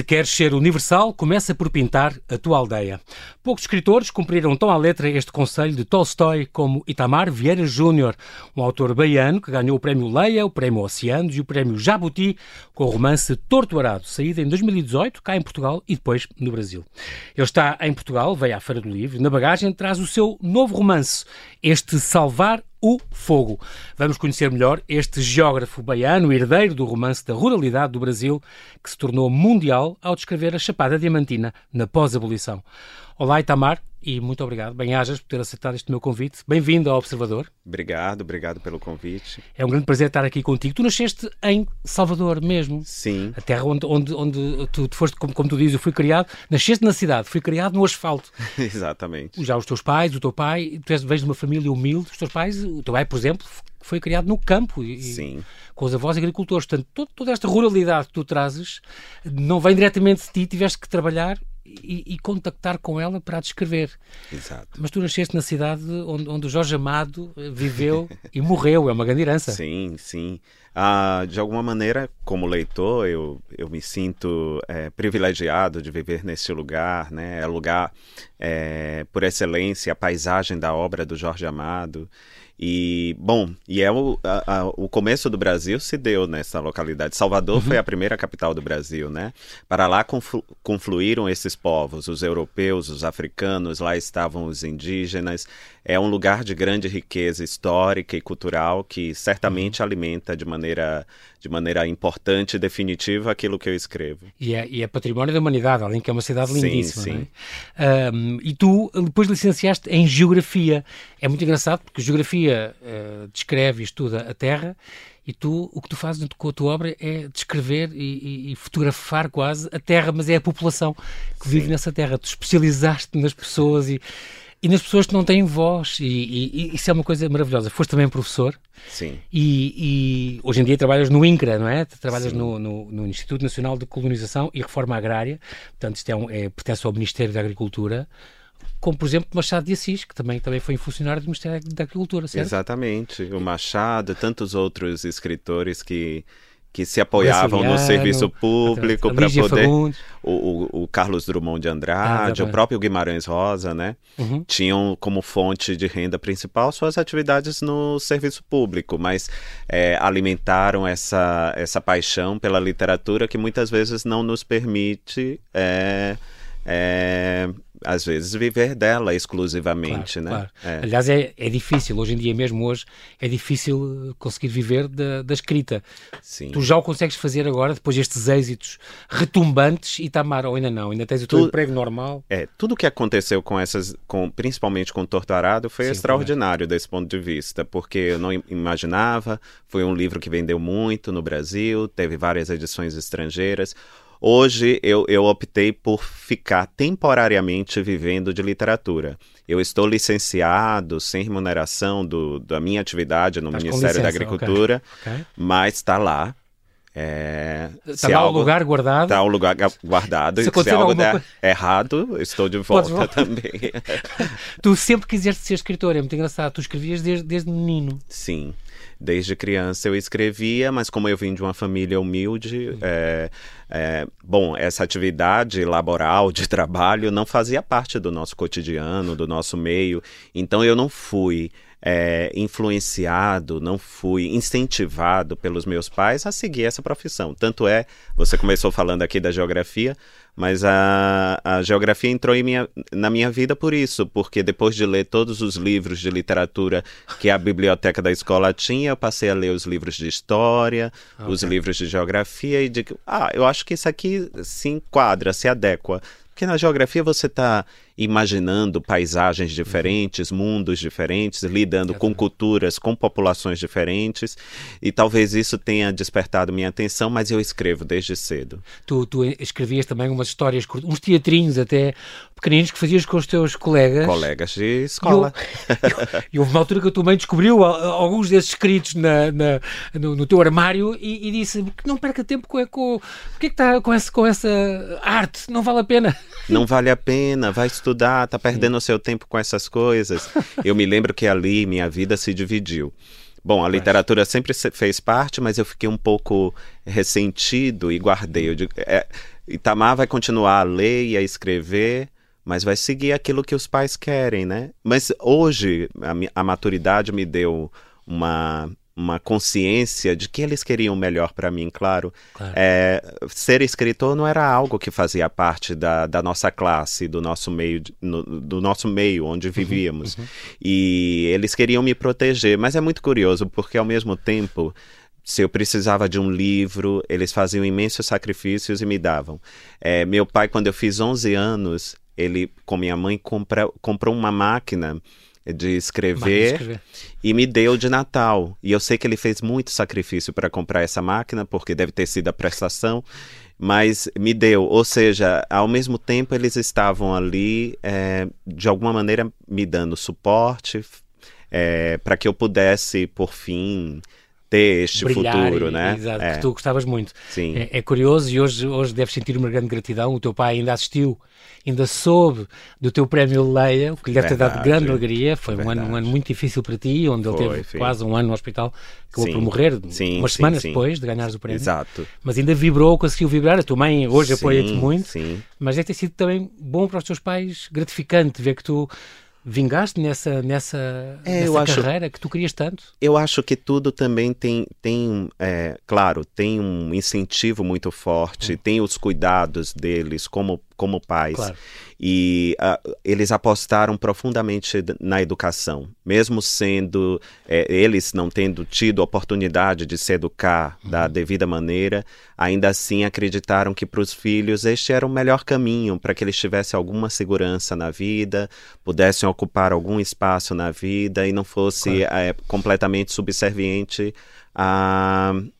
Se queres ser universal, começa por pintar a tua aldeia. Poucos escritores cumpriram tão à letra este conselho de Tolstói como Itamar Vieira Júnior, um autor baiano que ganhou o Prémio Leia, o Prémio Oceanos e o Prémio Jabuti com o romance Torto Arado, saído em 2018, cá em Portugal e depois no Brasil. Ele está em Portugal, veio à Feira do Livro, na bagagem traz o seu novo romance, este Salvar o Fogo. Vamos conhecer melhor este geógrafo baiano, herdeiro do romance da ruralidade do Brasil, que se tornou mundial ao descrever a Chapada Diamantina na pós-abolição. Olá, Itamar, e muito obrigado. Bem-ajas por ter aceitado este meu convite. Bem-vindo ao Observador. Obrigado, obrigado pelo convite. É um grande prazer estar aqui contigo. Tu nasceste em Salvador mesmo. Sim. A terra onde, onde, onde tu, tu foste, como, como tu dizes, eu fui criado. Nasceste na cidade, fui criado no asfalto. Exatamente. Já os teus pais, o teu pai, tu és, vens de uma família humilde. Os teus pais, o teu pai, por exemplo, foi criado no campo. E, Sim. Com os avós agricultores. Portanto, todo, toda esta ruralidade que tu trazes não vem diretamente de ti, tiveste que trabalhar e, e, contactar com ela para a descrever. Exato. Mas tu nasceste na cidade onde, onde o Jorge Amado viveu e morreu, é uma grande herança. Sim, sim. Ah, de alguma maneira, como leitor, eu, eu me sinto é, privilegiado de viver nesse lugar, né? É lugar, é, por excelência, a paisagem da obra do Jorge Amado. E, bom, e é o, a, a, o começo do Brasil se deu nessa localidade. Salvador uhum. foi a primeira capital do Brasil, né? Para lá conflu, confluíram esses povos, os europeus, os africanos, lá estavam os indígenas. É um lugar de grande riqueza histórica e cultural que certamente uhum. alimenta de maneira, de maneira importante e definitiva aquilo que eu escrevo. E é, e é património da humanidade, além que é uma cidade lindíssima. Sim, sim. É? Um, e tu depois licenciaste em Geografia. É muito engraçado porque Geografia uh, descreve e estuda a Terra e tu, o que tu fazes com a tua obra é descrever e, e, e fotografar quase a Terra, mas é a população que vive Sim. nessa Terra. Tu especializaste nas pessoas e e nas pessoas que não têm voz. E, e, e, isso é uma coisa maravilhosa. Foste também professor. Sim. E, e hoje em dia trabalhas no INCRA, não é? Trabalhas no, no, no, Instituto Nacional de Colonização e Reforma Agrária. Portanto, isto é, um, é pertence ao Ministério da Agricultura como por exemplo Machado de Assis, que também, também foi funcionário do Ministério da Agricultura, certo? Exatamente. O Machado, tantos outros escritores que que se apoiavam no serviço público para poder o, o, o, Carlos Drummond de Andrade, ah, o próprio Guimarães Rosa, né, uhum. tinham como fonte de renda principal suas atividades no serviço público, mas é, alimentaram essa essa paixão pela literatura que muitas vezes não nos permite é, é, às vezes, viver dela exclusivamente, claro, né? Claro. É. Aliás, é, é difícil, hoje em dia, mesmo hoje, é difícil conseguir viver da, da escrita. Sim. Tu já o consegues fazer agora, depois destes êxitos retumbantes, e Tamar, ou ainda não? Ainda tens o teu tu, emprego normal? É, tudo o que aconteceu com essas, com, principalmente com Torturado, foi Sim, extraordinário desse ponto de vista, porque eu não imaginava, foi um livro que vendeu muito no Brasil, teve várias edições estrangeiras. Hoje eu, eu optei por ficar temporariamente vivendo de literatura. Eu estou licenciado sem remuneração do, da minha atividade no Ministério licença, da Agricultura, okay. Okay. mas está lá. É, está lá o lugar guardado? Está o lugar guardado. Se, se algo der coisa... errado, estou de volta também. tu sempre quiseste ser escritor, é muito engraçado. Tu escrevias desde, desde menino. Sim. Desde criança eu escrevia, mas como eu vim de uma família humilde, uhum. é, é, bom, essa atividade laboral de trabalho não fazia parte do nosso cotidiano, do nosso meio. Então eu não fui é, influenciado, não fui incentivado pelos meus pais a seguir essa profissão. Tanto é, você começou falando aqui da geografia, mas a, a geografia entrou minha, na minha vida por isso, porque depois de ler todos os livros de literatura que a biblioteca da escola tinha, eu passei a ler os livros de história, okay. os livros de geografia e de ah, eu acho que isso aqui se enquadra, se adequa. Porque na geografia você está imaginando paisagens diferentes, mundos diferentes, lidando com culturas, com populações diferentes, e talvez isso tenha despertado minha atenção, mas eu escrevo desde cedo. Tu, tu escrevias também umas histórias, uns teatrinhos até pequeninos que fazias com os teus colegas. Colegas de escola. E, houve uma altura que a tua mãe descobriu alguns desses escritos na, na no, no, teu armário e, e, disse que não perca tempo com, com, que é que está com, esse, com essa arte, não vale a pena. Não vale a pena, vai estudar estudar, tá perdendo o seu tempo com essas coisas. Eu me lembro que ali minha vida se dividiu. Bom, a literatura sempre fez parte, mas eu fiquei um pouco ressentido e guardei. Eu digo, é, Itamar vai continuar a ler e a escrever, mas vai seguir aquilo que os pais querem, né? Mas hoje a, a maturidade me deu uma uma consciência de que eles queriam melhor para mim, claro. claro. É, ser escritor não era algo que fazia parte da, da nossa classe, do nosso meio, no, do nosso meio onde uhum, vivíamos. Uhum, uhum. E eles queriam me proteger, mas é muito curioso porque ao mesmo tempo se eu precisava de um livro, eles faziam imensos sacrifícios e me davam. É, meu pai, quando eu fiz 11 anos, ele com minha mãe compra, comprou uma máquina de escrever, escrever, e me deu de Natal. E eu sei que ele fez muito sacrifício para comprar essa máquina, porque deve ter sido a prestação, mas me deu. Ou seja, ao mesmo tempo eles estavam ali, é, de alguma maneira, me dando suporte é, para que eu pudesse, por fim, ter este Brilhar, futuro, né? Exato, é. que tu gostavas muito. Sim. É, é, curioso e hoje, hoje deves sentir uma grande gratidão. O teu pai ainda assistiu, ainda soube do teu prémio Leia, o que lhe deve Verdade. ter dado grande alegria. Foi um ano, um ano, muito difícil para ti, onde Foi, ele teve sim. quase um ano no hospital, acabou sim. por morrer, sim, umas semanas depois de ganhares o prémio. Exato. Mas ainda vibrou, conseguiu vibrar. A tua mãe hoje apoia-te muito, sim. mas deve ter sido também bom para os teus pais, gratificante ver que tu vingaste nessa, nessa, é, nessa carreira acho, que tu querias tanto? Eu acho que tudo também tem, tem é, claro, tem um incentivo muito forte, hum. tem os cuidados deles como como pais. Claro. E uh, eles apostaram profundamente na educação, mesmo sendo é, eles não tendo tido oportunidade de se educar uhum. da devida maneira, ainda assim acreditaram que para os filhos este era o melhor caminho para que eles tivessem alguma segurança na vida, pudessem ocupar algum espaço na vida e não fosse claro. é, completamente subserviente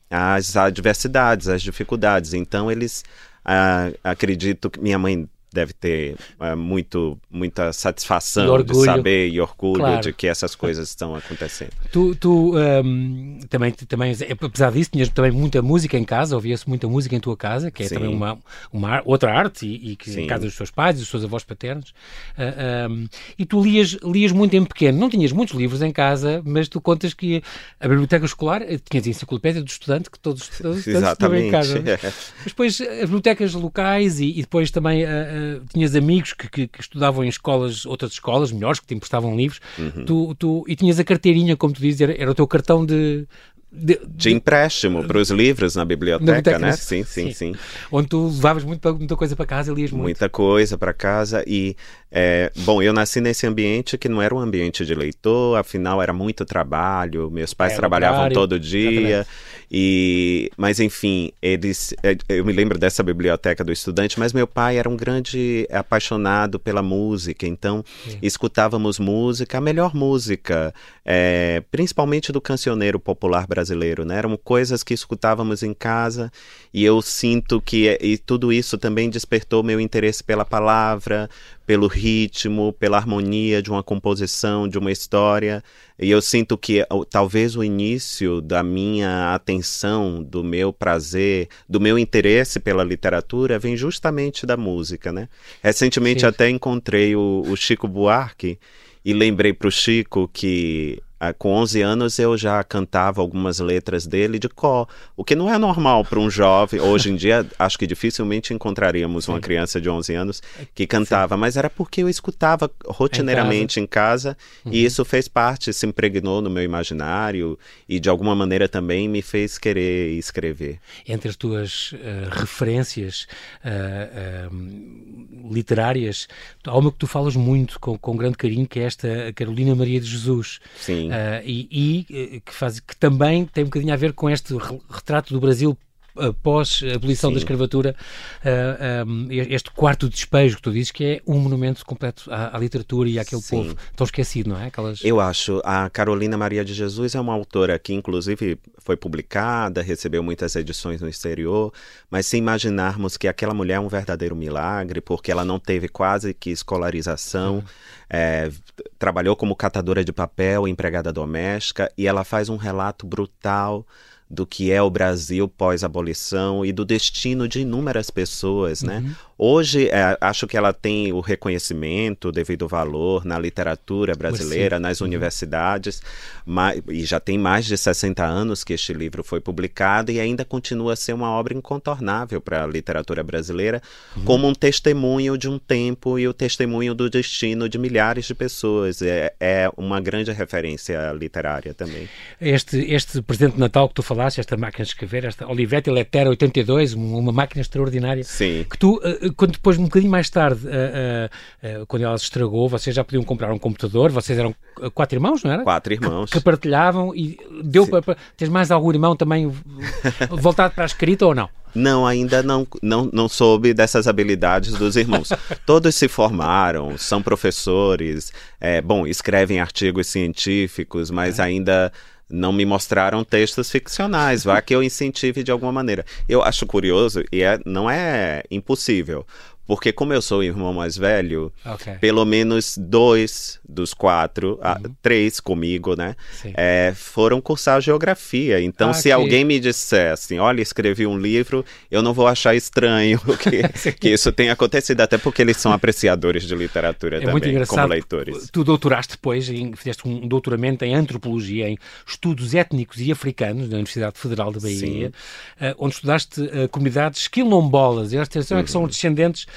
às adversidades, às dificuldades. Então eles Uh, acredito que minha mãe deve ter uh, muito, muita satisfação de saber e orgulho claro. de que essas coisas estão acontecendo. Tu, tu um, também, também, apesar disso, tinhas também muita música em casa, ouvia-se muita música em tua casa, que é Sim. também uma, uma outra arte, e, e que Sim. em casa dos teus pais e dos teus avós paternos. Uh, um, e tu lias, lias muito em pequeno, não tinhas muitos livros em casa, mas tu contas que a biblioteca escolar, eh, tinhas a enciclopédia do estudante, que todos, todos os estudantes tinham em casa. mas depois as bibliotecas locais e, e depois também uh, uh, tinhas amigos que, que, que, estudavam em escolas, outras escolas melhores, que te emprestavam livros, uhum. tu, tu, e tinhas a carteirinha, como tu dizes, era, era o teu cartão de, de, de, empréstimo para os livros na biblioteca, na biblioteca né? Sim, sim, sim, sim, Onde tu levavas muito, muita coisa para casa e lias muito. Muita coisa para casa e é, bom, eu nasci nesse ambiente que não era um ambiente de leitor, afinal era muito trabalho, meus pais trabalhavam todo dia, e, mas enfim, eles, é, eu me lembro dessa biblioteca do estudante, mas meu pai era um grande apaixonado pela música, então Sim. escutávamos música, a melhor música, é, principalmente do cancioneiro popular brasileiro, né? Eram coisas que escutávamos em casa e eu sinto que e tudo isso também despertou meu interesse pela palavra, pelo ritmo, pela harmonia de uma composição, de uma história. E eu sinto que talvez o início da minha atenção, do meu prazer, do meu interesse pela literatura vem justamente da música, né? Recentemente Sim. até encontrei o, o Chico Buarque e lembrei para o Chico que com 11 anos eu já cantava algumas letras dele de có, o que não é normal para um jovem. Hoje em dia, acho que dificilmente encontraríamos Sim. uma criança de 11 anos que cantava, Sim. mas era porque eu escutava rotineiramente em casa, em casa uhum. e isso fez parte, se impregnou no meu imaginário e de alguma maneira também me fez querer escrever. Entre as tuas uh, referências uh, uh, literárias, há uma que tu falas muito com, com grande carinho, que é esta Carolina Maria de Jesus. Sim. Uh, e, e eh, que, faz, que também tem um bocadinho a ver com este retrato do Brasil após a abolição da escravatura, uh, um, este quarto despejo que tu dizes que é um monumento completo à, à literatura e àquele Sim. povo tão esquecido, não é? Aquelas... Eu acho. A Carolina Maria de Jesus é uma autora que, inclusive, foi publicada, recebeu muitas edições no exterior, mas se imaginarmos que aquela mulher é um verdadeiro milagre, porque ela não teve quase que escolarização, uhum. é, trabalhou como catadora de papel, empregada doméstica, e ela faz um relato brutal do que é o Brasil pós-abolição e do destino de inúmeras pessoas, né? uhum. né? Hoje, é, acho que ela tem o reconhecimento devido ao valor na literatura brasileira, nas uhum. universidades, mas, e já tem mais de 60 anos que este livro foi publicado e ainda continua a ser uma obra incontornável para a literatura brasileira, uhum. como um testemunho de um tempo e o testemunho do destino de milhares de pessoas. É, é uma grande referência literária também. Este, este presente de Natal que tu falaste, esta máquina de escrever, esta Olivetti Letera 82, uma máquina extraordinária, Sim. que tu, eh, quando depois, um bocadinho mais tarde, uh, uh, quando ela se estragou, vocês já podiam comprar um computador, vocês eram quatro irmãos, não era? Quatro irmãos. Que, que partilhavam e deu para, para... Tens mais algum irmão também voltado para a escrita ou não? Não, ainda não, não, não soube dessas habilidades dos irmãos. Todos se formaram, são professores, é, bom, escrevem artigos científicos, mas é. ainda não me mostraram textos ficcionais. Vá que eu incentive de alguma maneira. Eu acho curioso e é, não é impossível. Porque como eu sou o irmão mais velho, okay. pelo menos dois dos quatro, ah, uhum. três comigo, né, é, foram cursar geografia. Então, ah, se que... alguém me disser assim, olha, escrevi um livro, eu não vou achar estranho que, que isso tenha acontecido, até porque eles são apreciadores de literatura é também, muito engraçado, como leitores. Tu doutoraste depois, em, fizeste um doutoramento em antropologia, em estudos étnicos e africanos na Universidade Federal de Bahia, uh, onde estudaste uh, comunidades quilombolas. E a atenção uhum. é que são uhum. descendentes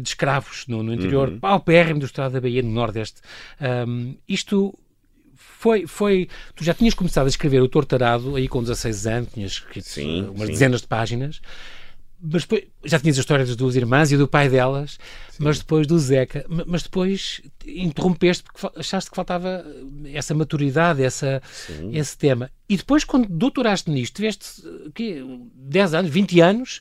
de escravos no, no interior uhum. paupérrimo do estado da Bahia, no Nordeste. Um, isto foi, foi. Tu já tinhas começado a escrever o Tortarado aí com 16 anos, tinhas escrito sim, umas sim. dezenas de páginas. Mas depois já tinhas a história das duas irmãs e do pai delas, sim. mas depois do Zeca. Mas depois interrompeste porque achaste que faltava essa maturidade, essa, esse tema. E depois, quando doutoraste nisto, tiveste que, 10 anos, 20 anos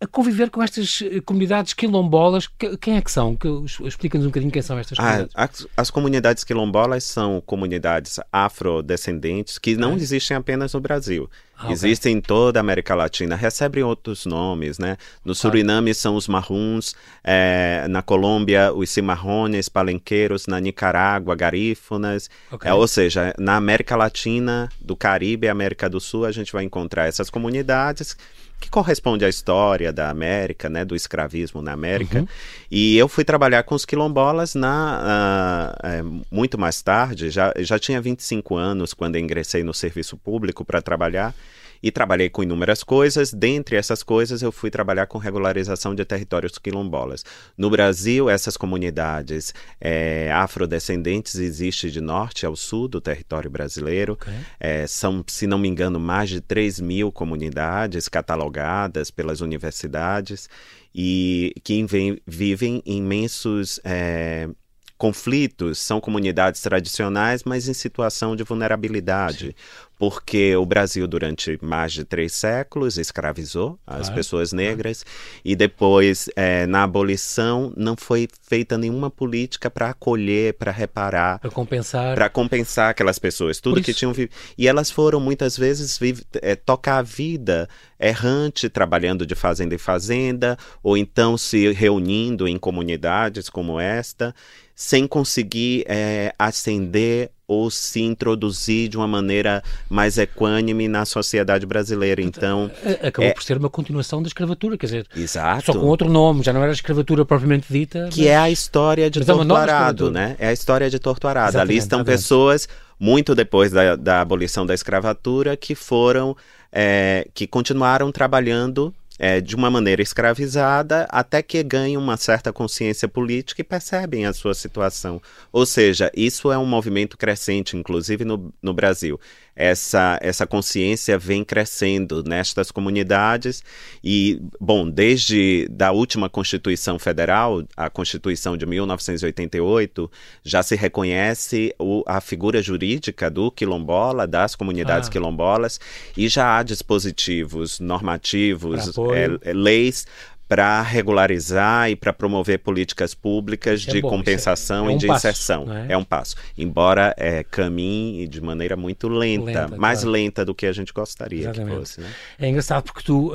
a conviver com estas eh, comunidades quilombolas. Quem é que são? Explica-nos um bocadinho quem são estas ah, comunidades. Ah, as, as, comunidades quilombolas são comunidades afrodescendentes que não é. existem apenas no Brasil. Ah, Existem okay. em toda a América Latina, recebem outros nomes, né? No Suriname são os marruns, é, na Colômbia os cimarrones, palenqueiros, na Nicarágua, garífunas. Okay. É, ou seja, na América Latina, do Caribe e América do Sul, a gente vai encontrar essas comunidades que corresponde à história da América, né, do escravismo na América. Uhum. E eu fui trabalhar com os quilombolas na, uh, é, muito mais tarde, já, já tinha 25 anos quando ingressei no serviço público para trabalhar e trabalhei com inúmeras coisas. Dentre essas coisas, eu fui trabalhar com regularização de territórios quilombolas. No Brasil, essas comunidades é, afrodescendentes existem de norte ao sul do território brasileiro. Okay. É, são, se não me engano, mais de 3 mil comunidades catalogadas pelas universidades e que vivem imensos. É, conflitos, são comunidades tradicionais, mas em situação de vulnerabilidade. Sim porque o Brasil, durante mais de três séculos, escravizou as claro, pessoas negras claro. e depois, é, na abolição, não foi feita nenhuma política para acolher, para reparar, para compensar, para compensar aquelas pessoas, tudo que tinham vivido. E elas foram muitas vezes é, tocar a vida errante, trabalhando de fazenda em fazenda, ou então se reunindo em comunidades como esta, sem conseguir é, ascender ou se introduzir de uma maneira mais equânime na sociedade brasileira. Então, acabou é... por ser uma continuação da escravatura, quer dizer, Exato. só com outro nome, já não era a escravatura propriamente dita, que mas... é a história de mas Torto é né? É a história de Torto Arado. Exatamente, Ali estão exatamente. pessoas muito depois da, da abolição da escravatura que foram é, que continuaram trabalhando é, de uma maneira escravizada até que ganham uma certa consciência política e percebem a sua situação. Ou seja, isso é um movimento crescente, inclusive no, no Brasil essa, essa consciência vem crescendo nestas comunidades e, bom, desde da última Constituição Federal, a Constituição de 1988, já se reconhece o, a figura jurídica do quilombola, das comunidades ah. quilombolas, e já há dispositivos normativos, é, leis para regularizar e para promover políticas públicas é de bom, compensação é, é e de passo, inserção. É? é? um passo. Embora é, caminhe de maneira muito lenta, lenta mais claro. lenta do que a gente gostaria Exatamente. que fosse. Né? É engraçado porque tu, uh,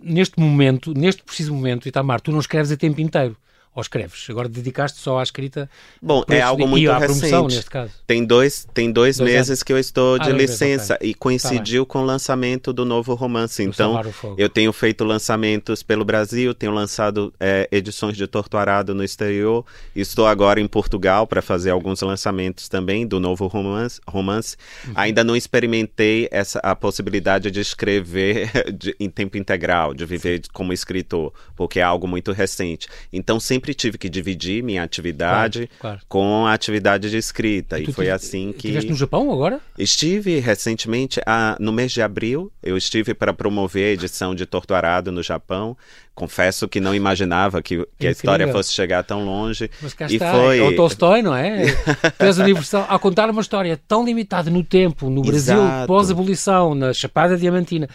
neste momento, neste preciso momento, Itamar, tu não escreves a tempo inteiro. Ou escreves? Agora dedicaste só à escrita? Bom, é algo muito recente. Tem dois, tem dois, dois meses anos. que eu estou de ah, licença okay. e tá coincidiu tá com o lançamento do novo romance. Então, eu tenho feito lançamentos pelo Brasil, tenho lançado é, edições de Torturado no exterior. Estou agora em Portugal para fazer alguns lançamentos também do novo romance. romance. Uhum. Ainda não experimentei essa, a possibilidade de escrever de, em tempo integral, de viver Sim. como escritor, porque é algo muito recente. Então, sempre sempre tive que dividir minha atividade claro, claro. com a atividade de escrita. E, e foi assim que. Estiveste no Japão agora? Estive recentemente, ah, no mês de abril, eu estive para promover a edição de Torturado no Japão. Confesso que não imaginava que, que a história fosse chegar tão longe. Mas cá e está, foi... é o Tolstói, não é? Fez universal, a contar uma história tão limitada no tempo, no Brasil, pós-abolição, na Chapada Diamantina.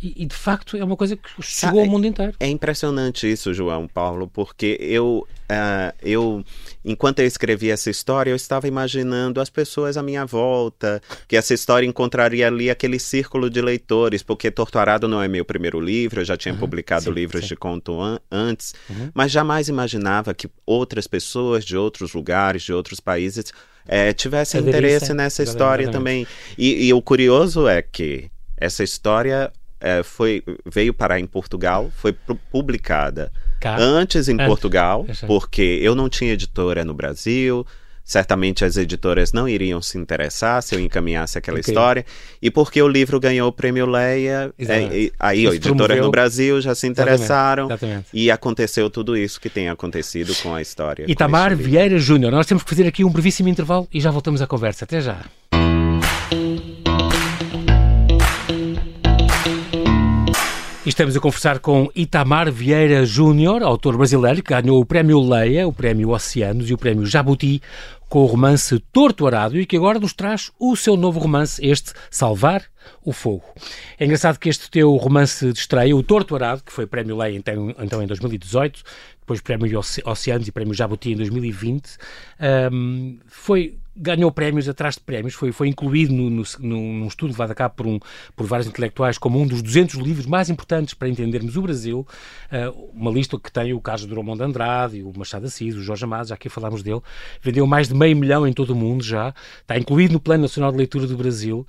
E, e, de facto é uma coisa que chegou ao mundo inteiro. É impressionante isso, João Paulo, porque eu, uh, eu, enquanto eu escrevi essa história, eu estava imaginando as pessoas à minha volta, que essa história encontraria ali aquele círculo de leitores, porque Torturado não é meu primeiro livro, eu já tinha uhum, publicado sim, livros sim. de conto an antes, uhum. mas jamais imaginava que outras pessoas de outros lugares, de outros países, é, tivessem interesse nessa história também. E, e o curioso é que essa história é, foi, veio parar em Portugal, foi publicada Cá? antes em. Portugal, porque eu não tinha editora no Brasil, certamente as editoras não iriam se interessar se eu encaminhasse aquela okay. história. E porque o livro ganhou o prêmio Leia, é, aí as editoras no Brasil já se interessaram exatamente, exatamente. e aconteceu tudo isso que tem acontecido com a história. Itamar Vieira Júnior, nós temos que fazer aqui um brevíssimo intervalo e já voltamos à conversa. Até já. Estamos a conversar com Itamar Vieira Júnior, autor brasileiro que ganhou o Prémio Leia, o Prémio Oceanos e o Prémio Jabuti com o romance Torturado e que agora nos traz o seu novo romance, este Salvar o Fogo. É engraçado que este teu romance de estreia, o Torturado, que foi Prémio Leia então, então em 2018, depois Prémio Oceanos e Prémio Jabuti em 2020, um, foi ganhou prémios atrás de prémios, foi, foi incluído no, no, num estudo levado a cabo por, um, por vários intelectuais como um dos 200 livros mais importantes para entendermos o Brasil, uh, uma lista que tem o caso do Drummond de Andrade, o Machado Assis, o Jorge Amado, já aqui falámos dele, vendeu mais de meio milhão em todo o mundo já, está incluído no Plano Nacional de Leitura do Brasil.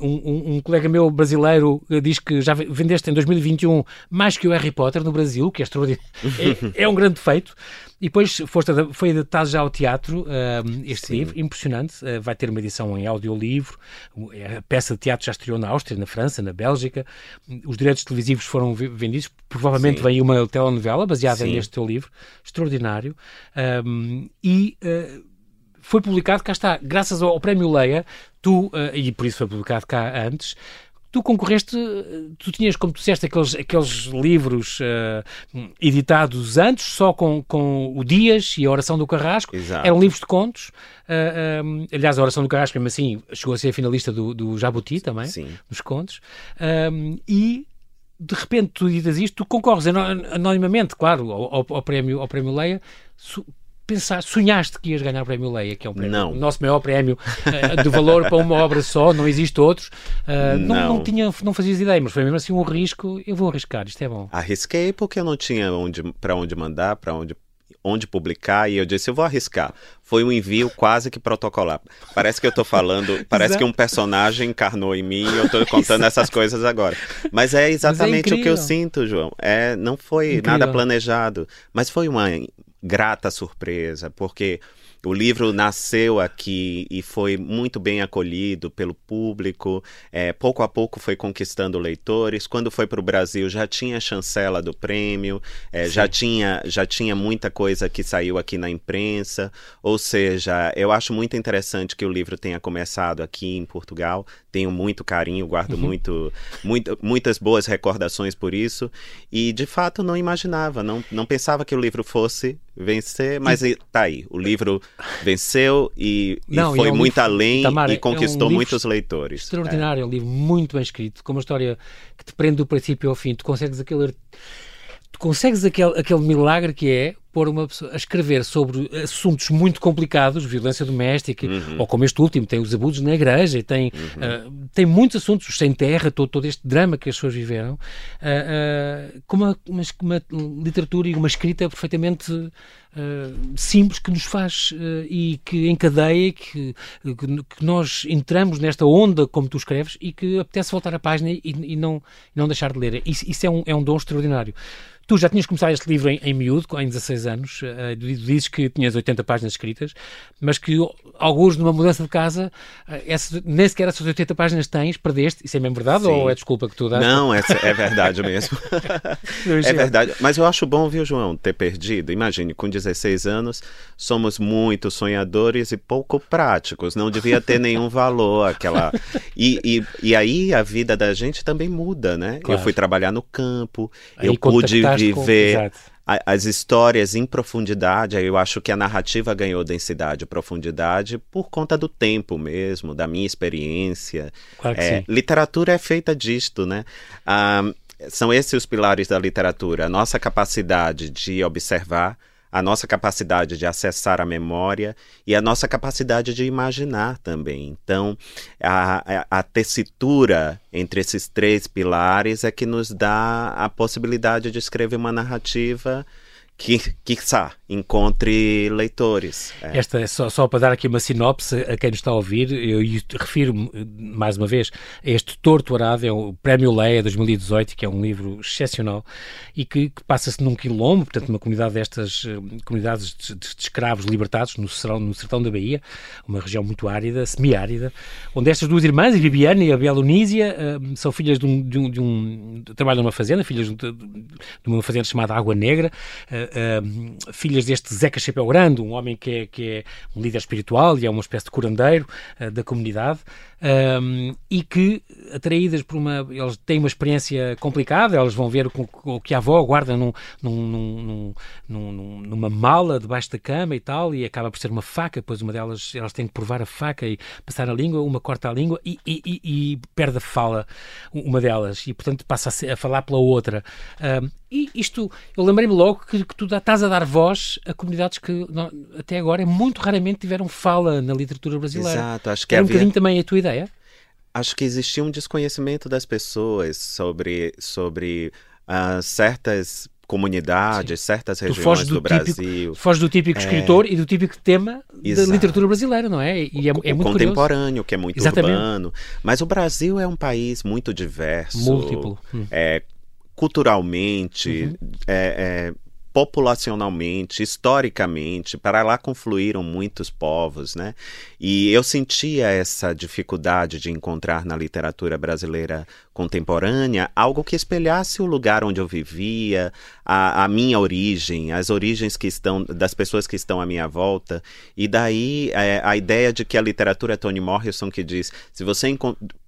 Um, um, um colega meu brasileiro diz que já vendeste em 2021 mais que o Harry Potter no Brasil, que é extraordinário, é, é um grande feito. E depois foste, foi adaptado já ao teatro uh, este Sim. livro, impressionante. Uh, vai ter uma edição em audiolivro. A peça de teatro já estreou na Áustria, na França, na Bélgica. Os direitos televisivos foram vendidos. Provavelmente Sim. vem uma telenovela baseada Sim. neste teu livro. Extraordinário. Um, e. Uh, foi publicado, cá está, graças ao, Prémio Leia, tu, e por isso foi publicado cá antes, tu concorreste, tu tinhas, como tu disseste, aqueles, aqueles livros uh, editados antes, só com, com o Dias e a Oração do Carrasco. Exato. Eram livros de contos. Uh, um, aliás, a Oração do Carrasco, mesmo assim, chegou a ser finalista do, do Jabuti também, Sim. nos contos. Um, e de repente tu editas isto, tu concorres anonimamente, claro, ao, ao, prémio, ao prémio Leia, pensar, sonhaste que ias ganhar o prémio Leia, que é o, prémio, não. o nosso maior prémio uh, de valor para uma obra só, não existe outros. Uh, não. Não, não, tinha, não fazias ideia, mas foi mesmo assim um risco. Eu vou arriscar, isto é bom. Arrisquei porque eu não tinha para onde mandar, para onde onde publicar e eu disse, eu vou arriscar. Foi um envio quase que protocolar. Parece que eu estou falando, parece que um personagem encarnou em mim e eu estou contando essas coisas agora. Mas é exatamente mas é o que eu sinto, João. É, não foi incrível. nada planejado, mas foi uma grata surpresa, porque o livro nasceu aqui e foi muito bem acolhido pelo público. É, pouco a pouco foi conquistando leitores. Quando foi para o Brasil já tinha chancela do prêmio, é, já tinha já tinha muita coisa que saiu aqui na imprensa. Ou seja, eu acho muito interessante que o livro tenha começado aqui em Portugal. Tenho muito carinho, guardo uhum. muito, muito muitas boas recordações por isso. E de fato não imaginava, não, não pensava que o livro fosse vencer, mas e... tá aí. O livro venceu e, Não, e foi é um muito livro, além e conquistou é um muitos leitores. Extraordinário, é um livro muito bem escrito, com uma história que te prende do princípio ao fim. Tu consegues aquele, tu consegues aquele, aquele milagre que é pôr uma pessoa a escrever sobre assuntos muito complicados, violência doméstica, uhum. ou como este último, tem os abusos na igreja, e tem, uhum. uh, tem muitos assuntos sem terra, todo, todo este drama que as pessoas viveram, uh, uh, com uma, uma, uma, literatura e uma escrita perfeitamente simples que nos faz e que encadeia, que, que, nós entramos nesta onda, como tu escreves, e que apetece voltar à página e, e não, não deixar de ler. Isso, isso é, um, é um dom extraordinário. Tu já tinhas começado este livro em, em miúdo, em 16 anos, uh, dizes que tinhas 80 páginas escritas, mas que alguns numa mudança de casa, uh, essa, nem sequer essas 80 páginas tens, perdeste, isso é mesmo verdade Sim. ou é desculpa que tu dás? Não, é, é verdade mesmo. é verdade, mas eu acho bom, viu, João, ter perdido. Imagine, com 16 anos, somos muito sonhadores e pouco práticos, não devia ter nenhum valor aquela... E, e, e aí a vida da gente também muda, né? Claro. Eu fui trabalhar no campo, aí eu pude viver as histórias em profundidade, eu acho que a narrativa ganhou densidade e profundidade por conta do tempo mesmo, da minha experiência. Claro é, literatura é feita disto, né? Ah, são esses os pilares da literatura: a nossa capacidade de observar, a nossa capacidade de acessar a memória e a nossa capacidade de imaginar também. Então, a, a, tessitura entre esses três pilares é que nos dá a possibilidade de escrever uma narrativa que, quiçá, encontre leitores. É. Esta é só, só para dar aqui uma sinopse a quem nos está a ouvir, eu, refiro-me mais uma vez a este Torto Arado, é o Prémio Leia 2018, que é um livro excepcional e que, que passa-se num quilombo, portanto, numa comunidade destas eh, comunidades de, de, de, escravos libertados no sertão, no sertão da Bahia, uma região muito árida, semiárida, onde estas duas irmãs, a Bibiana e a Belonísia, uh, são filhas de um, de um, de um, trabalham numa fazenda, filhas de, de uma fazenda chamada Água Negra, uh, filhas deste Zeca Chapéu Grande, um homem que é, que é um líder espiritual e é uma espécie de curandeiro uh, da comunidade, um, e que, atraídas por uma. Eles têm uma experiência complicada, elas vão ver o, que a avó guarda num, num, num, numa mala debaixo da cama e tal, e acaba por ser uma faca, depois uma delas, elas têm que provar a faca e passar a língua, uma corta a língua e, e, e, e perde a fala, uma delas, e portanto passa a, ser, a falar pela outra. Um, e isto, eu lembrei-me logo que, que, tu estás a dar voz a comunidades que não, até agora muito raramente tiveram fala na literatura brasileira. Exato, acho que é um havia... bocadinho também a tua ideia. Acho que existia um desconhecimento das pessoas sobre, sobre uh, certas comunidades, Sim. certas regiões do, do típico, Brasil. Foge do típico é... escritor e do típico tema Exato. da literatura brasileira, não é? E é, é muito contemporâneo, curioso. que é muito Exatamente. urbano. Mas o Brasil é um país muito diverso. Múltiplo. Hum. É, culturalmente, uhum. é, é, populacionalmente, historicamente, para lá confluíram muitos povos, né? E eu sentia essa dificuldade de encontrar na literatura brasileira contemporânea algo que espelhasse o lugar onde eu vivia, a, a minha origem, as origens que estão das pessoas que estão à minha volta. E daí é, a ideia de que a literatura é Toni Morrison que diz, se você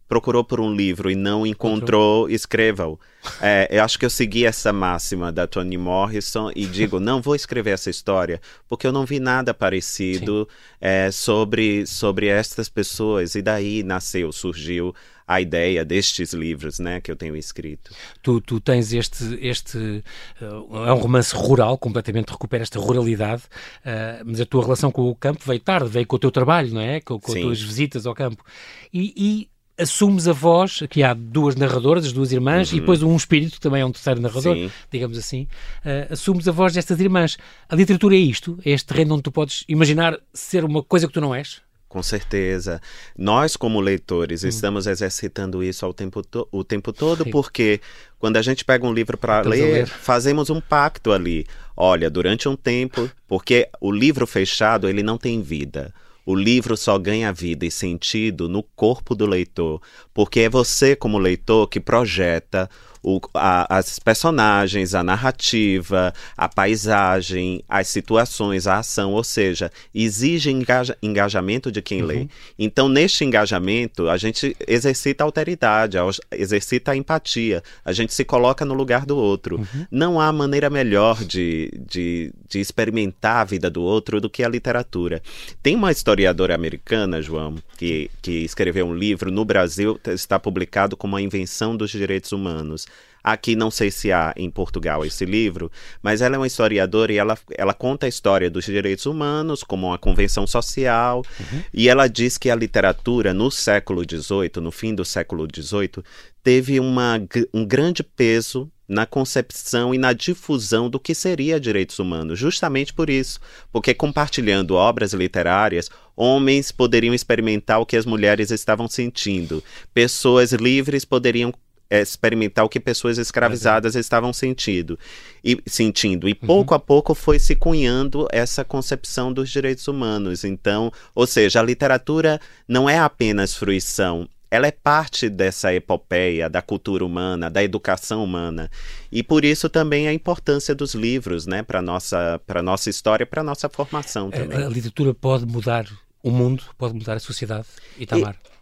procurou por um livro e não encontrou, escreva-o. É, eu acho que eu segui essa máxima da Toni Morrison e digo, não vou escrever essa história, porque eu não vi nada parecido é, sobre, sobre estas pessoas. E daí nasceu, surgiu a ideia destes livros né, que eu tenho escrito. Tu, tu tens este, este uh, é um romance rural, completamente recupera esta ruralidade, uh, mas a tua relação com o campo veio tarde, veio com o teu trabalho, não é? Com, com as tuas visitas ao campo. E, e assumes a voz, aqui há duas narradoras, as duas irmãs, uhum. e depois um espírito, que também é um terceiro narrador, Sim. digamos assim, uh, assumes a voz destas irmãs. A literatura é isto? É este terreno onde tu podes imaginar ser uma coisa que tu não és? Com certeza. Nós, como leitores, hum. estamos exercitando isso ao tempo o tempo todo, Sim. porque quando a gente pega um livro para ler, ler, fazemos um pacto ali. Olha, durante um tempo, porque o livro fechado, ele não tem vida. O livro só ganha vida e sentido no corpo do leitor, porque é você, como leitor, que projeta o, a, as personagens, a narrativa, a paisagem, as situações, a ação, ou seja, exige engaja, engajamento de quem uhum. lê. Então, neste engajamento, a gente exercita a alteridade, exercita a empatia, a gente se coloca no lugar do outro. Uhum. Não há maneira melhor de, de, de experimentar a vida do outro do que a literatura. Tem uma historiadora americana, João, que, que escreveu um livro no Brasil, está publicado como A Invenção dos Direitos Humanos Aqui não sei se há em Portugal esse livro, mas ela é uma historiadora e ela, ela conta a história dos direitos humanos como uma convenção social uhum. e ela diz que a literatura no século XVIII, no fim do século XVIII, teve uma, um grande peso na concepção e na difusão do que seria direitos humanos, justamente por isso, porque compartilhando obras literárias, homens poderiam experimentar o que as mulheres estavam sentindo, pessoas livres poderiam experimentar o que pessoas escravizadas estavam sentindo e sentindo e uhum. pouco a pouco foi se cunhando essa concepção dos direitos humanos então ou seja a literatura não é apenas fruição ela é parte dessa epopeia da cultura humana, da educação humana. E por isso também a importância dos livros, né, para nossa para nossa história, para nossa formação é, também. A, a, literatura pode mudar o mundo, pode mudar a sociedade, Itamar. E,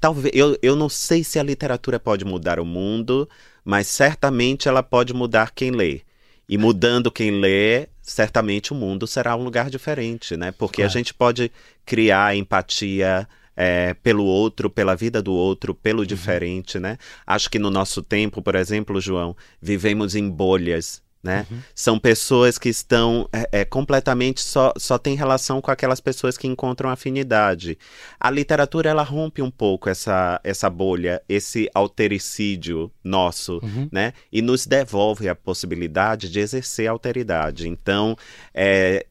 talvez eu, eu não sei se a literatura pode mudar o mundo, mas certamente ela pode mudar quem lê. E mudando quem lê, certamente o mundo será um lugar diferente, né? Porque claro. a gente pode criar empatia é, pelo outro, pela vida do outro, pelo uhum. diferente, né? Acho que no nosso tempo, por exemplo, João, vivemos em bolhas né? Uhum. São pessoas que estão é, é, completamente só, só tem relação com aquelas pessoas que encontram afinidade. A literatura ela rompe um pouco essa, essa bolha, esse altericídio nosso, uhum. né? E nos devolve a possibilidade de exercer a alteridade. Então, é,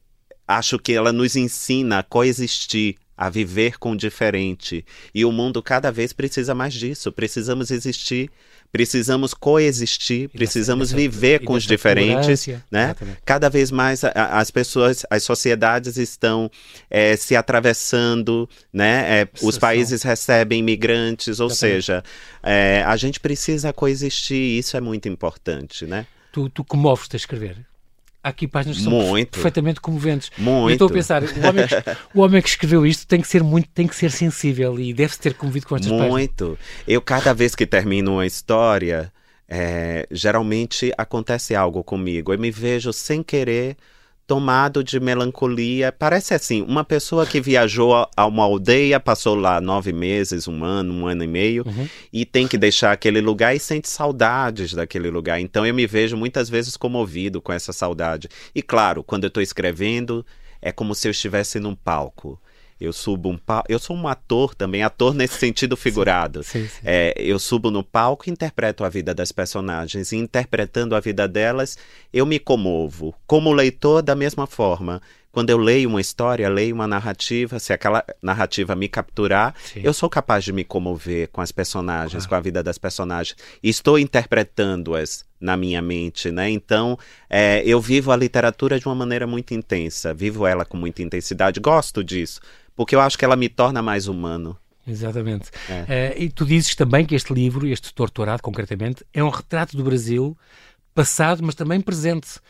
acho que ela nos ensina a coexistir a viver com o diferente. E o mundo cada vez precisa mais disso. Precisamos existir precisamos coexistir, precisamos viver com os diferentes, né? Cada vez mais a, as pessoas, as sociedades estão é, se atravessando, né? É, os países recebem imigrantes, ou exatamente. seja, é, a gente precisa coexistir. Isso é muito importante, né? Tu, tu comoves-te a escrever? Há aqui páginas que são muito. perfeitamente comoventes. Muito. Eu estou a pensar, o homem, que, o homem, que, escreveu isto tem que ser muito, tem que ser sensível e deve-se ter comovido com estas muito. páginas. Muito. Eu, cada vez que termino uma história, é, geralmente acontece algo comigo. Eu me vejo sem querer tomado de melancolia. Parece assim, uma pessoa que viajou a uma aldeia, passou lá nove meses, um ano, um ano e meio, uhum. e tem que deixar aquele lugar e sente saudades daquele lugar. Então eu me vejo muitas vezes comovido com essa saudade. E claro, quando eu estou escrevendo, é como se eu estivesse num palco. Eu subo um palco. Eu sou um ator também, ator nesse sentido figurado. Sim, sim, sim. É, eu subo no palco e interpreto a vida das personagens. E interpretando a vida delas, eu me comovo. Como leitor, da mesma forma. Quando eu leio uma história, leio uma narrativa, se aquela narrativa me capturar, eu sou capaz de me comover com as personagens, com a vida das personagens. E estou interpretando-as na minha mente, né? Então, é, eu vivo a literatura de uma maneira muito intensa, vivo ela com muita intensidade, gosto disso porque eu acho que ela me torna mais humano. Exatamente. É. Uh, e tu dizes também que este livro, este Torturado concretamente, é um retrato do Brasil passado, mas também presente.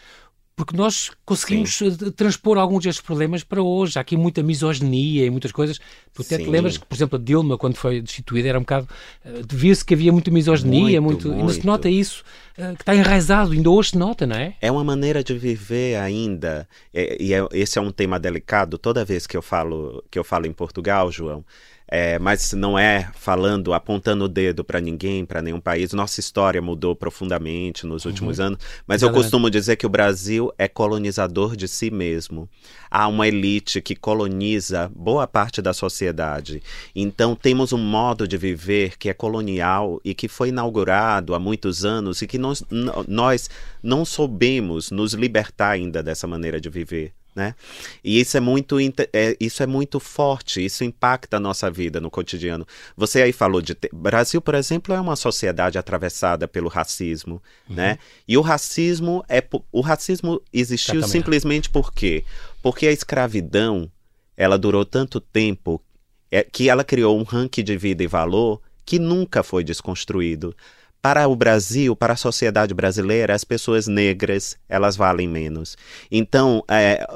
Porque nós conseguimos Sim. Eh, transpor alguns destes problemas para hoje. Há aqui muita misoginia e muitas coisas. Tu até Sim. te lembras que, por exemplo, a Dilma, quando foi destituída, era um bocado. Uh, Via-se que havia muita misoginia, muito. muito, ainda se nota isso, uh, que está enraizado, ainda hoje se nota, não é? É uma maneira de viver ainda. É, e é, esse é um tema delicado. Toda vez que eu falo, que eu falo em Portugal, João, é, mas não é falando, apontando o dedo para ninguém, para nenhum país. Nossa história mudou profundamente nos últimos uhum. anos, mas eu costumo dizer que o Brasil é colonizador de si mesmo. Há uma elite que coloniza boa parte da sociedade. Então temos um modo de viver que é colonial e que foi inaugurado há muitos anos e que nós, nós não soubemos nos libertar ainda dessa maneira de viver. Né? E isso é muito é, isso é muito forte, isso impacta a nossa vida no cotidiano. Você aí falou de Brasil, por exemplo, é uma sociedade atravessada pelo racismo, uhum. né? E o racismo é o racismo existiu simplesmente por quê? Porque a escravidão ela durou tanto tempo é, que ela criou um ranking de vida e valor que nunca foi desconstruído para o Brasil, para a sociedade brasileira, as pessoas negras elas valem menos. Então, é,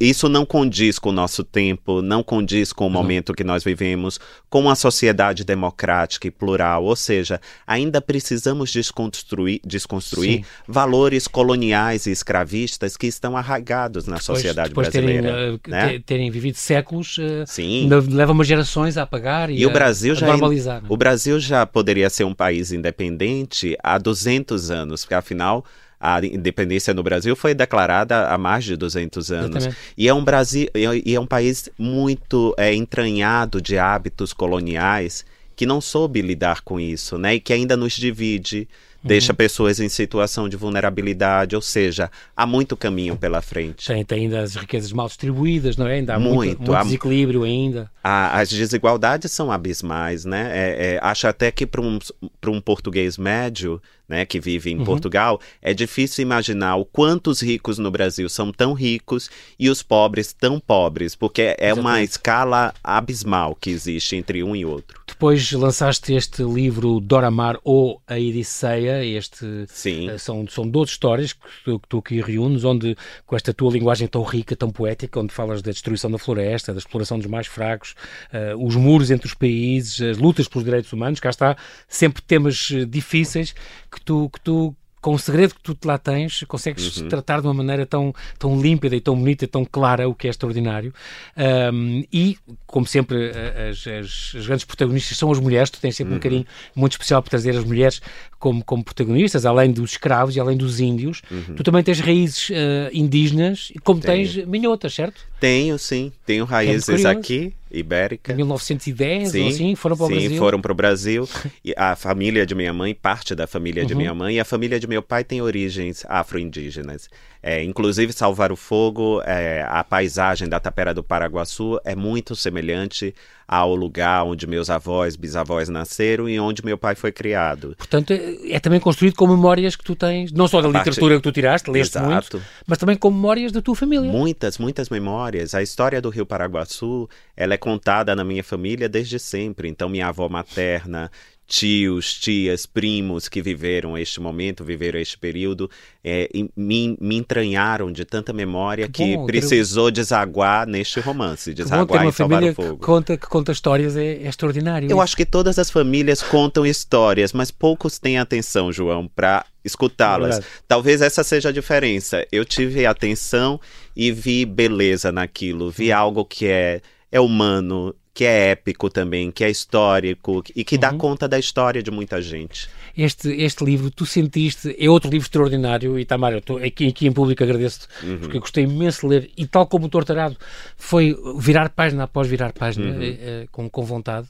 isso não condiz com o nosso tempo, não condiz com o uhum. momento que nós vivemos, com a sociedade democrática e plural. Ou seja, ainda precisamos desconstruir, desconstruir valores coloniais e escravistas que estão arraigados na sociedade depois, depois brasileira. Terem, uh, né? terem vivido séculos, uh, Sim. leva umas gerações a apagar e, e a, o Brasil a já normalizar. O Brasil já poderia ser um país independente independente há 200 anos, porque afinal a independência no Brasil foi declarada há mais de 200 anos. E é um Brasil e é um país muito é, entranhado de hábitos coloniais que não soube lidar com isso, né? E que ainda nos divide, deixa uhum. pessoas em situação de vulnerabilidade, ou seja, há muito caminho pela frente. Tem, tem ainda as riquezas mal distribuídas, não é? Ainda há muito, muito, muito há, desequilíbrio ainda. Há, as desigualdades são abismais, né? É, é, acho até que para um, um português médio né, que vive em uhum. Portugal, é difícil imaginar o quanto os ricos no Brasil são tão ricos e os pobres tão pobres, porque é Exatamente. uma escala abismal que existe entre um e outro. Depois lançaste este livro Doramar ou A Ediceia, este Sim. Uh, são, são 12 histórias que tu, que tu aqui reúnes, onde com esta tua linguagem tão rica, tão poética, onde falas da destruição da floresta, da exploração dos mais fracos, uh, os muros entre os países, as lutas pelos direitos humanos, cá está, sempre temas eh, difíceis que que tu, que tu com o segredo que tu lá tens, consegues uhum. tratar de uma maneira tão, tão límpida e tão bonita e tão clara o que é extraordinário. Um, e, como sempre, as, as, as, grandes protagonistas são as mulheres. Tu tens sempre uhum. um carinho muito especial por trazer as mulheres como, como protagonistas, além dos escravos e além dos índios. Uhum. Tu também tens raízes uh, indígenas, como Tenho. tens minhotas, certo? Tenho, sim. Tenho raízes aqui, ibérica. Em 1910 sim, assim, foram para o sim, Brasil? Sim, foram para o Brasil. E a família de minha mãe, parte da família de uhum. minha mãe, e a família de meu pai tem origens afro-indígenas. É, inclusive, Salvar o Fogo, é, a paisagem da Tapera do Paraguaçu é muito semelhante ao lugar onde meus avós, bisavós nasceram e onde meu pai foi criado. Portanto, é, é também construído com memórias que tu tens, não só da literatura que tu tiraste, leste Exato. muito, mas também com memórias da tua família. Muitas, muitas memórias. A história do Rio Paraguaçu, ela é contada na minha família desde sempre. Então, minha avó materna tios, tias, primos que viveram este momento, viveram este período, é, me, me, entranharam de tanta memória que, que precisou desaguar neste romance, desaguar em Salvar o Fogo. Conta, que conta histórias é, é extraordinário. Eu isso. acho que todas as famílias contam histórias, mas poucos têm atenção, João, para escutá-las. É Talvez essa seja a diferença. Eu tive atenção e vi beleza naquilo, vi hum. algo que é é humano, que é épico também, que é histórico e que uhum. dá conta da história de muita gente. Este, este livro, tu sentiste, é outro livro extraordinário, e Tamara, eu estou aqui, aqui em público agradeço-te, uhum. porque eu gostei imenso de ler, e tal como o Tortarado, foi virar página após virar página, uhum. é, com, com vontade,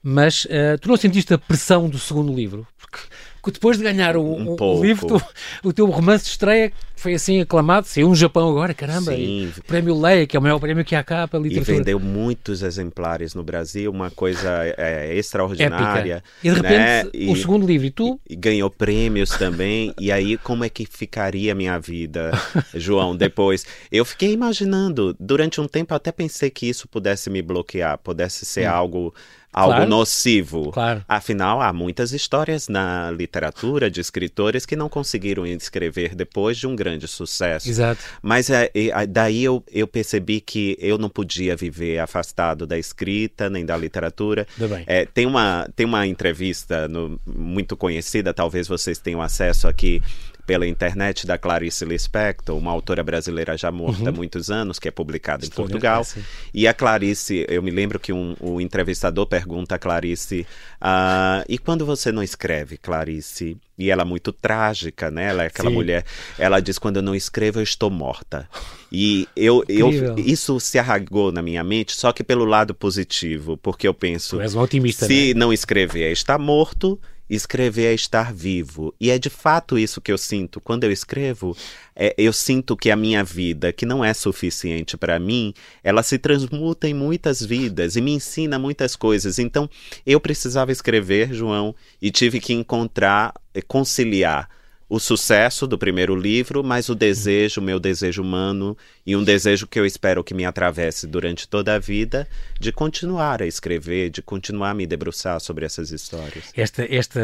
mas uh, tu não sentiste a pressão do segundo livro? Porque depois de ganhar o, um o livro, tu, o teu romance de estreia foi assim aclamado, saiu no Japão agora, caramba, Sim. o prémio Leia, que é o maior prémio que há cá para a literatura. E vendeu muitos exemplares no Brasil, uma coisa é, extraordinária. Épica. E de repente, né? o segundo livro, e tu? E ganhou prêmios também, e aí como é que ficaria a minha vida, João, depois? Eu fiquei imaginando, durante um tempo até pensei que isso pudesse me bloquear, pudesse ser hum. algo algo claro. nocivo. Claro. Afinal, há muitas histórias na literatura de escritores que não conseguiram escrever depois de um grande sucesso. Exato. Mas é, é, daí eu, eu percebi que eu não podia viver afastado da escrita nem da literatura. É, tem, uma, tem uma entrevista no, muito conhecida, talvez vocês tenham acesso aqui pela internet da Clarice Lispector, uma autora brasileira já morta uhum. há muitos anos, que é publicada em Portugal. E a Clarice, eu me lembro que um, o entrevistador pergunta a Clarice: ah, e quando você não escreve, Clarice? E ela é muito trágica, né? Ela é aquela Sim. mulher. Ela diz: quando eu não escrevo, eu estou morta. E eu, eu, isso se arragou na minha mente, só que pelo lado positivo, porque eu penso: tu és um otimista, se né? não escrever, é estar morto escrever é estar vivo. E é de fato isso que eu sinto. Quando eu escrevo, é, eu sinto que a minha vida, que não é suficiente para mim, ela se transmuta em muitas vidas e me ensina muitas coisas. Então, eu precisava escrever, João, e tive que encontrar, eh, conciliar o sucesso do primeiro livro, mas o desejo, o meu desejo humano e um desejo que eu espero que me atravesse durante toda a vida de continuar a escrever, de continuar a me debruçar sobre essas histórias. Esta, esta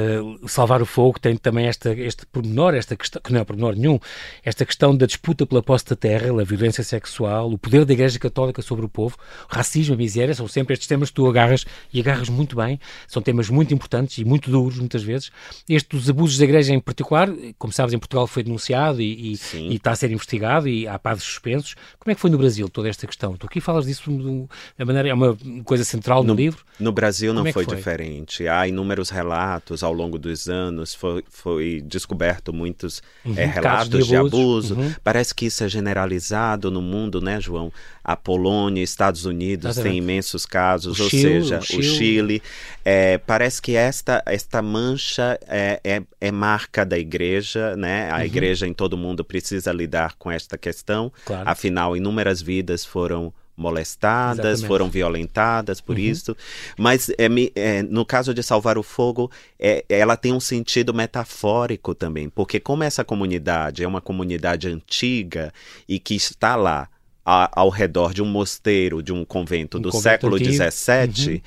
Salvar o Fogo tem também esta, este pormenor, esta questão, que não é pormenor nenhum, esta questão da disputa pela posse da terra, a violência sexual, o poder da Igreja Católica sobre o povo, o racismo, a miséria, são sempre estes temas que tu agarras e agarras muito bem, são temas muito importantes e muito duros muitas vezes. Este dos abusos da Igreja em particular, como sabes, em Portugal foi denunciado e, e, e, está a ser investigado e há padres suspensos. Como é que foi no Brasil toda esta questão? Tu aqui falas disso de maneira, é uma coisa central no, no livro. No Brasil não é foi, foi, diferente. Há inúmeros relatos ao longo dos anos, foi, foi descoberto muitos uhum, é, relatos de, de abuso. Uhum. Parece que isso é generalizado no mundo, né, João? A Polônia, Estados Unidos têm imensos casos, o ou Chile, seja, o Chile. O Chile é, parece que esta, esta mancha é, é, é, marca da igreja, né? A uhum. igreja em todo mundo precisa lidar com esta questão. Claro. Afinal, inúmeras vidas foram molestadas, Exatamente. foram violentadas por uhum. isso. Mas é, é, no caso de Salvar o Fogo, é, ela tem um sentido metafórico também, porque como essa comunidade é uma comunidade antiga e que está lá a, ao redor de um mosteiro, de um convento um do convento século XVII, uhum.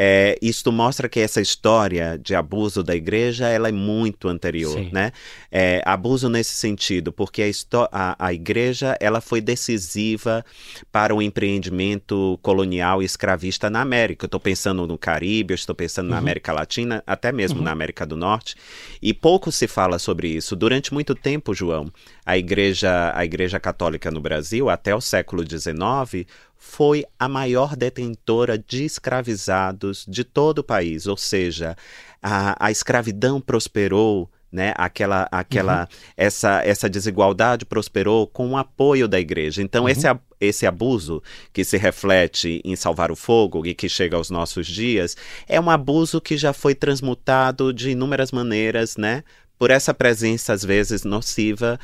É, isto mostra que essa história de abuso da igreja ela é muito anterior, Sim. né? É, abuso nesse sentido, porque a, a, a, igreja ela foi decisiva para o empreendimento colonial e escravista na América. Eu estou pensando no Caribe, eu estou pensando uhum. na América Latina, até mesmo uhum. na América do Norte. E pouco se fala sobre isso. Durante muito tempo, João, a igreja, a igreja católica no Brasil, até o século XIX, foi a maior detentora de escravizados de todo o país, ou seja, a, a escravidão prosperou né? Aquela, aquela, uhum. essa, essa desigualdade prosperou com o apoio da igreja. Então uhum. esse, esse abuso que se reflete em Salvar o Fogo e que chega aos nossos dias é um abuso que já foi transmutado de inúmeras maneiras, né? Por essa presença, às vezes, nociva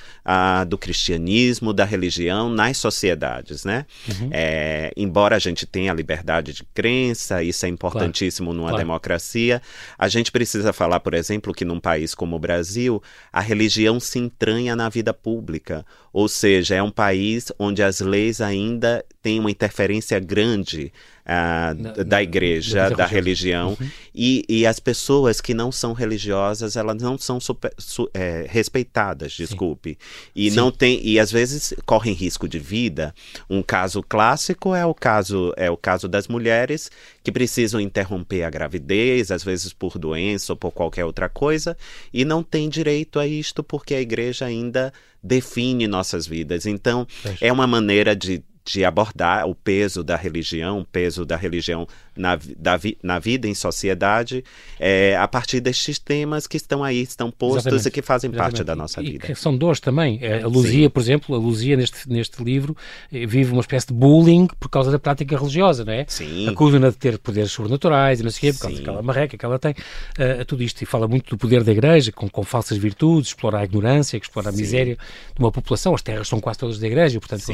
do cristianismo, da religião nas sociedades, né? Uhum. É, embora a gente tenha a liberdade de crença, isso é importantíssimo claro. numa claro. democracia, a gente precisa falar, por exemplo, que num país como o Brasil, a religião se entranha na vida pública, ou seja, é um país onde as leis ainda têm uma interferência grande uh, na, da igreja, da, da religião, uhum. e, e as pessoas que não são religiosas, elas não são super, su, é, respeitadas, desculpe, Sim. e Sim. não tem e às vezes correm risco de vida. Um caso clássico é o caso é o caso das mulheres que precisam interromper a gravidez, às vezes por doença ou por qualquer outra coisa, e não tem direito a isto porque a igreja ainda define nossas vidas. Então, é uma maneira de de abordar o peso da religião, o peso da religião na, da, na vida em sociedade, é, a partir destes temas que estão aí, estão postos Exatamente. e que fazem Exatamente. parte da nossa e, vida. E são dois também. É, a Luzia, Sim. por exemplo, a Luzia neste, neste livro eh, vive uma espécie de bullying por causa da prática religiosa, não é? Sim. Acusa-na de ter poderes sobrenaturais e não sei o quê, por causa daquela marreca que ela tem, uh, tudo isto. E fala muito do poder da igreja, com, com falsas virtudes, explorar a ignorância, explorar a sim. miséria de uma população. As terras são quase todas da igreja, portanto,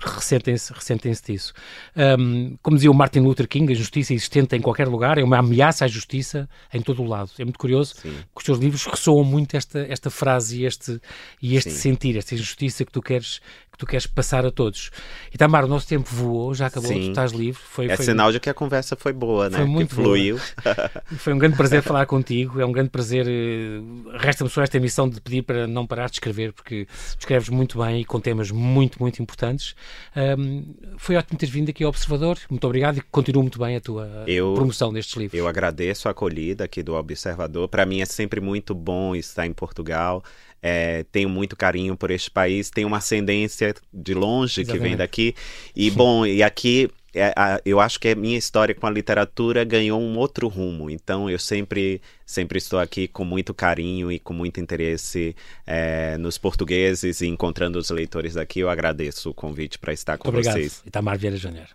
ressentem-se ressentem disso. Um, como dizia o Martin Luther King, a justiça existente em qualquer lugar é uma ameaça à justiça em todo o lado. É muito curioso Sim. que os teus livros ressoam muito esta, esta frase e este, e este sentir, esta injustiça que tu queres que tu queres passar a todos. E Tamar, o nosso tempo voou, já acabou, Sim. tu estás livre. Foi, é foi sinal de que a conversa foi boa, né? Foi muito que fluiu. foi um grande prazer falar contigo, é um grande prazer. Eh, resta-me só esta emissão de pedir para não parar de escrever, porque escreves muito bem e com temas muito, muito importantes. Um, foi ótimo teres vindo aqui ao Observador, muito obrigado e continua muito bem a tua eu, promoção destes livros. Eu agradeço a acolhida aqui do Observador. Para mim é sempre muito bom estar em Portugal. É, tenho muito carinho por este país, tenho uma ascendência de longe Exatamente. que vem daqui. E, bom, e aqui é, a, eu acho que a minha história com a literatura ganhou um outro rumo. Então eu sempre, sempre estou aqui com muito carinho e com muito interesse é, nos portugueses e encontrando os leitores daqui. Eu agradeço o convite para estar com Muito vocês. Obrigado. Itamar Vieira Janeiro.